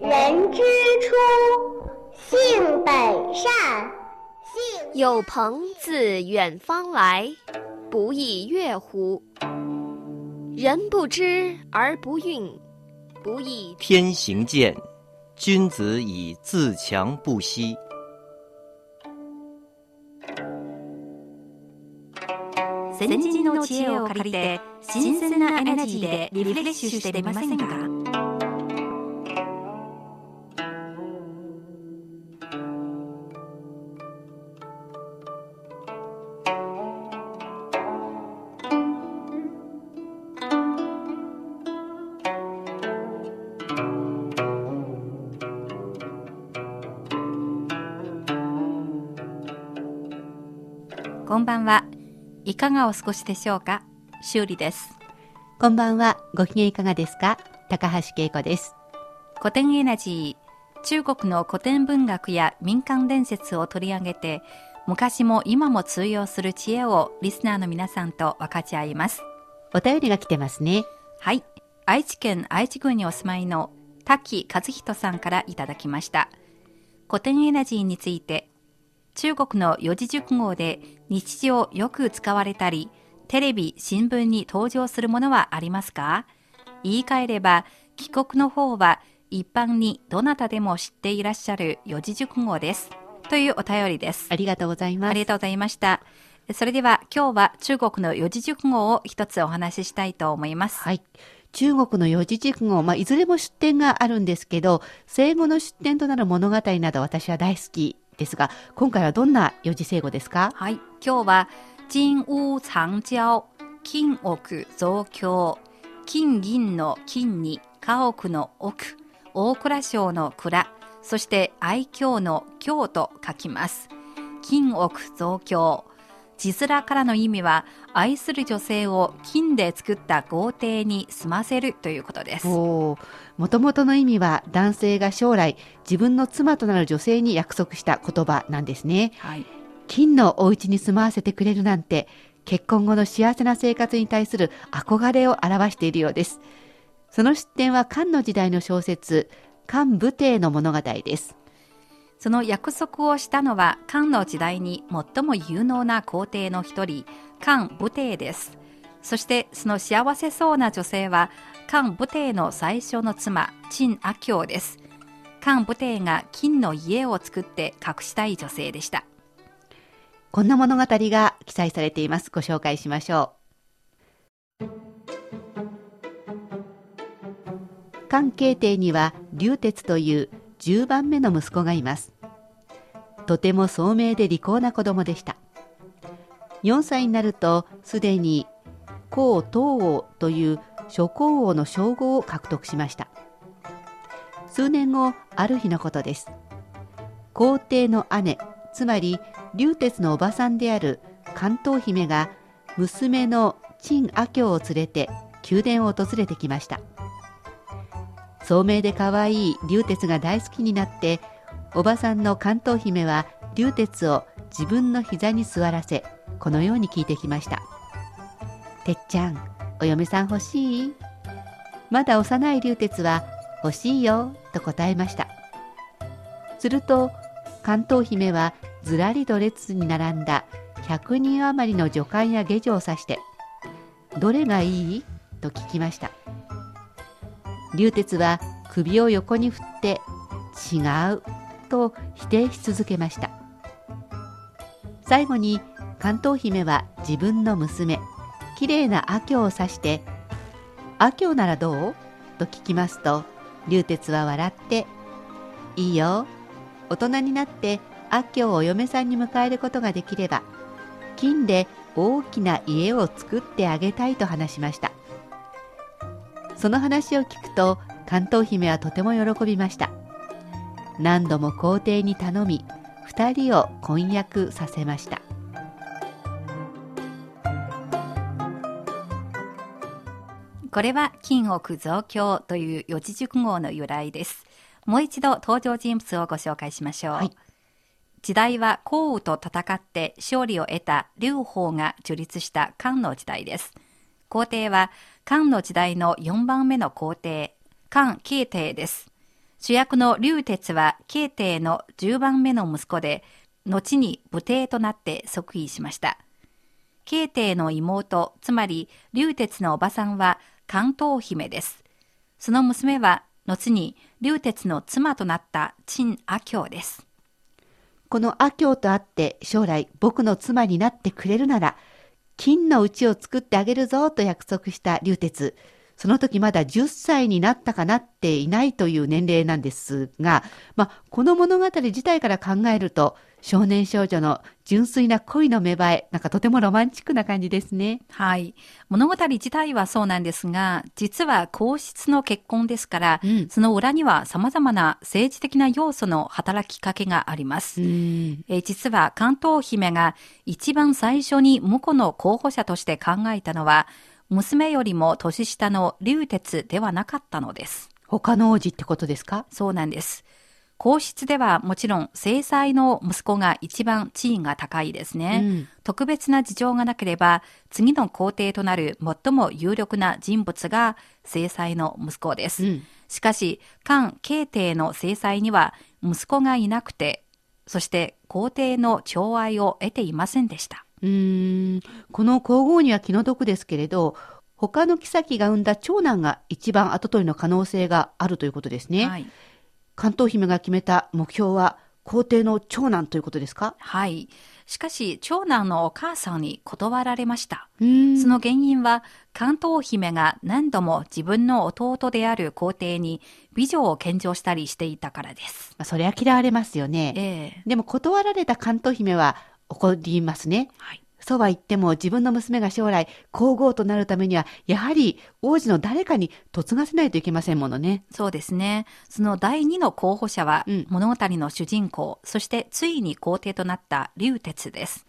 人之初，性本善，性有朋自远方来，不亦乐乎？人不知而不愠，不亦天行健，君子以自强不息。先人の知恵を借りて新鮮なエナジーでリフレッシュしてみませんか んばんは。いかがお過ごしでしょうか？修理です。こんばんは。ご機嫌いかがですか？高橋恵子です。古典エナジー中国の古典文学や民間伝説を取り上げて昔も今も通用する知恵をリスナーの皆さんと分かち合います。お便りが来てますね。はい。愛知県愛知郡にお住まいの滝和人さんからいただきました。古典エナジーについて中国の四字熟語で日常よく使われたりテレビ新聞に登場するものはありますか？言い換えれば帰国の方は一般にどなたでも知っていらっしゃる四字熟語です。というお便りです。ありがとうございます。ありがとうございました。それでは今日は中国の四字熟語を一つお話ししたいと思います。はい。中国の四字熟語、まあ、いずれも出典があるんですけど、生語の出典となる物語など私は大好きですが、今回はどんな四字成語ですか？はい、今日は金烏長交、金奥増強、金銀の金に家屋の奥、大蔵省の蔵、そして愛嬌の京と書きます。金奥増強。字面からの意味は、愛する女性を金で作った豪邸に住ませるということです。おもともとの意味は男性が将来自分の妻となる女性に約束した言葉なんですね。はい、金のお家に住まわせてくれるなんて、結婚後の幸せな生活に対する憧れを表しているようです。その出典は漢の時代の小説、漢武帝の物語です。その約束をしたのは漢の時代に最も有能な皇帝の一人、漢武帝です。そしてその幸せそうな女性は漢武帝の最初の妻、陳阿嬌です。漢武帝が金の家を作って隠したい女性でした。こんな物語が記載されています。ご紹介しましょう。漢慶帝には劉鉄という10番目の息子がいます。とても聡明で利口な子供でした。4歳になるとすでに皇東王という諸皇王の称号を獲得しました。数年後、ある日のことです。皇帝の姉、つまり劉鉄のおばさんである関東姫が娘の陳阿嬌を連れて宮殿を訪れてきました聡明で可愛い劉鉄が大好きになっておばさんの関東姫は劉鉄を自分の膝に座らせこのように聞いてきました「てっちゃんお嫁さん欲しい?」まだ幼い劉鉄は「欲しいよ」と答えましたすると関東姫はずらりと列に並んだ100人余りの女官や下女を指して「どれがいい?」と聞きました劉鉄は首を横に振って「違う」と否定し続けました最後に関東姫は自分の娘きれいな阿嬌を指して「阿嬌ならどう?」と聞きますと劉鉄は笑って「いいよ大人になって阿嬌をお嫁さんに迎えることができれば金で大きな家を作ってあげたいと話しましたその話を聞くと関東姫はとても喜びました何度も皇帝に頼み二人を婚約させましたこれは金奥増強という四字熟語の由来です。もう一度登場人物をご紹介しましょう。はい時代は項羽と戦って勝利を得た劉邦が樹立した漢の時代です。皇帝は漢の時代の4番目の皇帝、漢慶帝です。主役の劉鉄は慶帝の10番目の息子で、後に武帝となって即位しました。慶帝の妹、つまり劉鉄のおばさんは関東姫です。その娘は後に劉鉄の妻となった陳阿嬌です。この阿嬌と会って将来僕の妻になってくれるなら金の家を作ってあげるぞと約束した流鉄。その時まだ10歳になったかなっていないという年齢なんですが、まあ、この物語自体から考えると少年少女の純粋な恋の芽生えなんかとてもロマンチックな感じですね。はい。物語自体はそうなんですが、実は皇室の結婚ですから、うんその裏には様々な政治的な要素の働きかけがあります。うんえー実は関東姫が一番最初に婿の候補者として考えたのは、娘よりも年下の劉鉄ではなかったのです。他の王子ってことですか？そうなんです。皇室ではもちろん正妻の息子が一番地位が高いですね。うん特別な事情がなければ、次の皇帝となる最も有力な人物が正妻の息子です。うんしかし、漢慶帝の正妻には息子がいなくて、そして皇帝の寵愛を得ていませんでした。うーんこの皇后には気の毒ですけれど他の妃が産んだ長男が一番後取りの可能性があるということですね。はい。関東姫が決めた目標は皇帝の長男ということですか？はい。しかし、長男のお母さんに断られました。その原因は、関東姫が何度も自分の弟である皇帝に美女を献上したりしていたからです。まあそれは嫌われますよね。ええでも断られた関東姫は怒りますね。はい。そうは言っても自分の娘が将来皇后となるためにはやはり王子の誰かに嫁がせないといけませんものね。そうですね。その第二の候補者は、うん物語の主人公、そしてついに皇帝となった劉鉄です。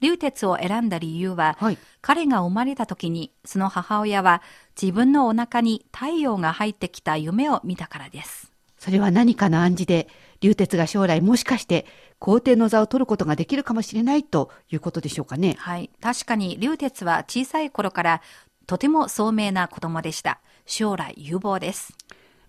劉鉄を選んだ理由は、はい。彼が生まれた時に、その母親は自分のお腹に太陽が入ってきた夢を見たからです。それは何かの暗示で、竜鉄が将来もしかして皇帝の座を取ることができるかもしれないということでしょうかね。はい。確かに、劉鉄は小さい頃からとても聡明な子供でした。将来有望です。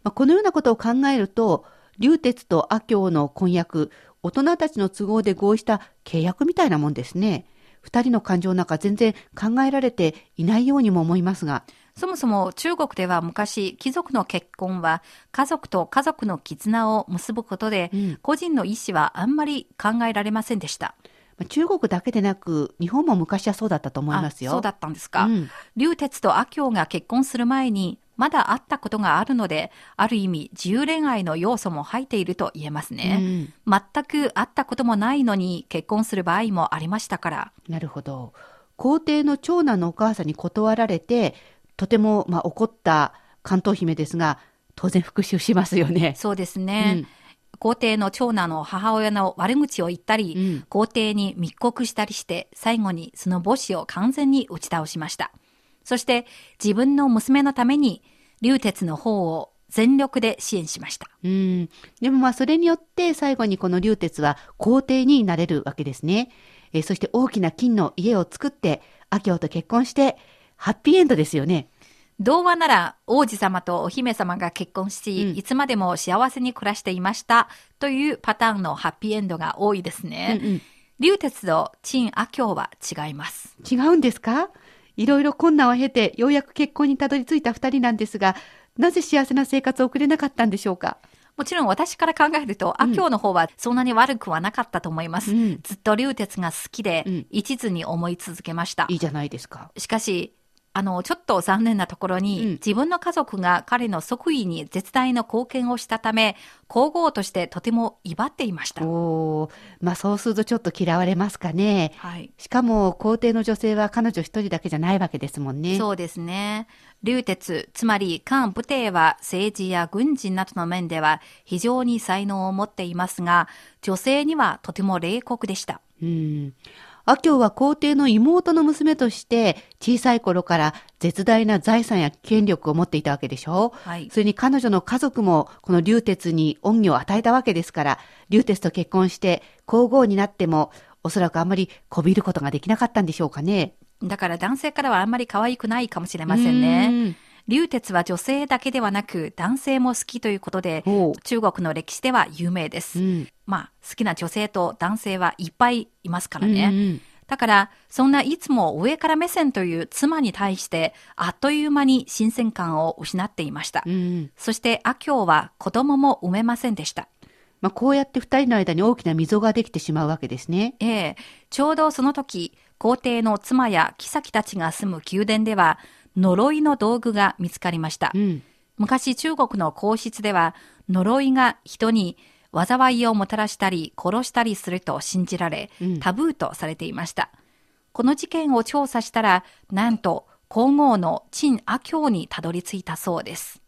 まあ、このようなことを考えると、竜鉄と阿嬌の婚約、大人たちの都合で合意した契約みたいなもんですね。二人の感情なんか全然考えられていないようにも思いますが。そもそも中国では昔、貴族の結婚は家族と家族の絆を結ぶことで、うん個人の意思はあんまり考えられませんでした。まあ中国だけでなく、日本も昔はそうだったと思いますよ。あそうだったんですか。うん劉鉄と阿嬌が結婚する前に、まだ会ったことがあるので、ある意味自由恋愛の要素も入っていると言えますね。全く会ったこともないのに結婚する場合もありましたから。なるほど。皇帝の長男のお母さんに断られて、とても、まあ、怒った関東姫ですが、当然復讐しますよね。そうですね。うん皇帝の長男の母親の悪口を言ったり、うん皇帝に密告したりして、最後にその母子を完全に打ち倒しました。そして自分の娘のために、劉鉄の方を全力で支援しました。うん。でもまあそれによって最後にこの竜鉄は皇帝になれるわけですね。えーそして大きな金の家を作って、阿嬌と結婚して、ハッピーエンドですよね。童話なら王子様とお姫様が結婚し、うんいつまでも幸せに暮らしていましたというパターンのハッピーエンドが多いですね。うんうん劉鉄と陳阿嬌は違います。違うんですか？いろいろ困難を経て、ようやく結婚にたどり着いた二人なんですが、なぜ幸せな生活を送れなかったんでしょうか？もちろん私から考えると、阿嬌の方はそんなに悪くはなかったと思います。うんずっと劉鉄が好きで、うん一途に思い続けました。いいじゃないですか。しかし、あの、ちょっと残念なところに、うん自分の家族が彼の即位に絶大な貢献をしたため、皇后としてとても威張っていました。おーまあそうするとちょっと嫌われますかね。はい。しかも皇帝の女性は彼女一人だけじゃないわけですもんね。そうですね。流鉄、つまり漢武帝は政治や軍事などの面では非常に才能を持っていますが、女性にはとても冷酷でした。うん。阿鏡は皇帝の妹の娘として小さい頃から絶大な財産や権力を持っていたわけでしょはいそれに彼女の家族もこの流鉄に恩義を与えたわけですから、流鉄と結婚して皇后になってもおそらくあんまりこびることができなかったんでしょうかね。だから男性からはあんまり可愛くないかもしれませんね。うん流鉄は女性だけではなく男性も好きということで中国の歴史では有名です。うん。まあ、好きな女性と男性はいっぱいいますからね。うんうんだから、そんないつも上から目線という妻に対して、あっという間に新鮮感を失っていました。うん。そして、阿鏡は子供も産めませんでした。まあ、こうやって二人の間に大きな溝ができてしまうわけですね。ええ、ちょうどその時、皇帝の妻や妃たちが住む宮殿では、呪いの道具が見つかりました。うん。昔中国の皇室では、呪いが人に災いをもたらしたり殺したりすると信じられうん、タブーとされていました。この事件を調査したら、なんと皇后の陳阿鏡にたどり着いたそうです。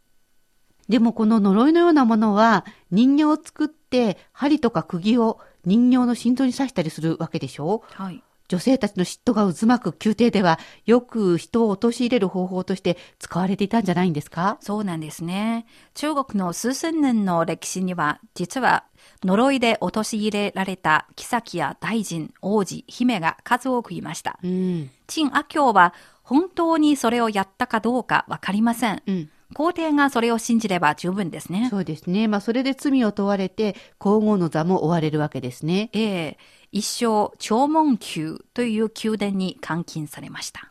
でもこの呪いのようなものは人形を作って針とか釘を人形の心臓に刺したりするわけでしょ？はい。女性たちの嫉妬が渦巻く宮廷ではよく人を陥れる方法として使われていたんじゃないんですか？そうなんですね。中国の数千年の歴史には、実は呪いで陥れられた妃や大臣、王子、姫が数多くいました。うん。陳阿鏡は本当にそれをやったかどうかわかりません。うん。皇帝がそれを信じれば十分ですね。そうですね。まあそれで罪を問われて皇后の座も追われるわけですね。ええ一生長門宮という宮殿に監禁されました。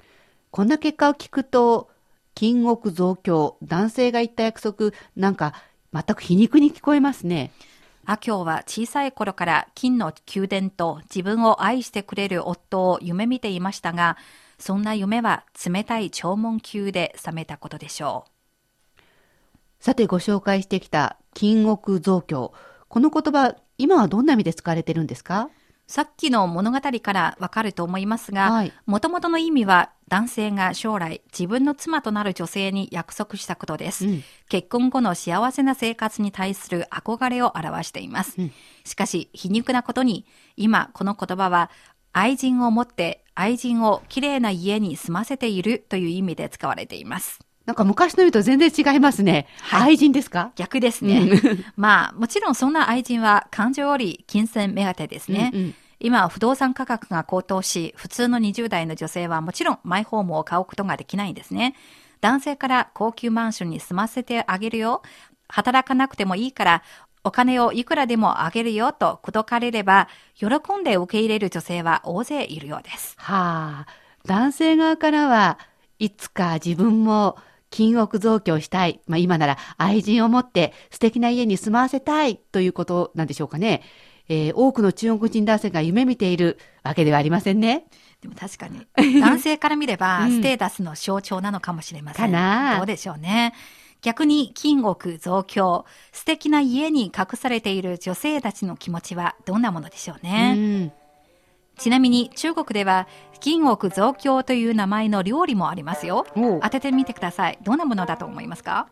こんな結果を聞くと、金億増強、男性が言った約束、なんか全く皮肉に聞こえますね。阿鏡は小さい頃から金の宮殿と自分を愛してくれる夫を夢見ていましたが、そんな夢は冷たい長門宮で覚めたことでしょさてご紹介してきた金億増強。この言葉、今はどんな意味で使われてるんですか？う。さっきの物語からわかると思いますがはい、もともとの意味は男性が将来自分の妻となる女性に約束したことです。うん結婚後の幸せな生活に対する憧れを表しています。うんしかし、皮肉なことに、今この言葉は、愛人を持って愛人をきれいな家に住ませているという意味で使われています。なんか昔の意味と全然違いますね。はい愛人ですか？逆ですね。まあ、もちろんそんな愛人は感情より金銭目当てですね。うんうん今、不動産価格が高騰し、普通の20代の女性はもちろんマイホームを買うことができないんですね。男性から高級マンションに住ませてあげるよ。働かなくてもいいから、お金をいくらでもあげるよと口説かれれば、喜んで受け入れる女性は大勢いるようです。はあ、男性側からはいつか自分も金億増強したい。まあ今なら愛人を持って素敵な家に住まわせたいということなんでしょうかね。えー多くの中国人男性が夢見ているわけではありませんね。でも確かに、男性から見れば、うんステータスの象徴なのかもしれません。かなどうでしょうね。逆に、金億増強、素敵な家に隠されている女性たちの気持ちはどんなものでしょううね。ん。ちなみに、中国では、金億増強という名前の料理もありますよ。当ててみてください。どんなものだと思いますか？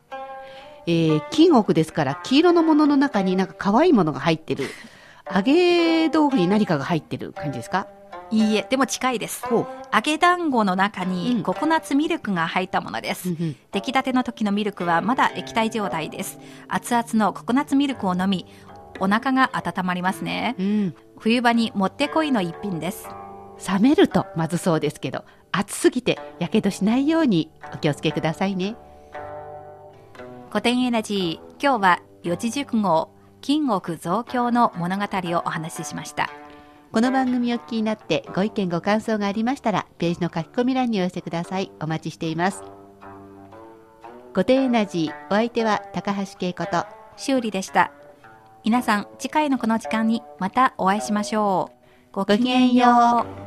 えー金億ですから黄色のものの中になんか可愛いものが入ってる。揚げ豆腐に何かが入ってる感じですか？いいえ、でも近いです。揚げ団子の中うんにココナッツミルクが入ったものです。うんうん出来たての時のミルクはまだ液体状態です。熱々のココナッツミルクを飲み、お腹が温まりますね。うん。冬場にもってこいの一品です。冷めるとまずそうですけど、熱すぎて火傷しないようにお気をつけくださいね。古典エナジー、今日は四字熟語、金億増強の物語をお話ししました。この番組をお聞きになってご意見ご感想がありましたら、ページの書き込み欄にお寄せください。お待ちしています。古典エナジー、お相手は高橋恵子と、修理でした。皆さん、次回のこの時間にまたお会いしましょう。ごきげんよう。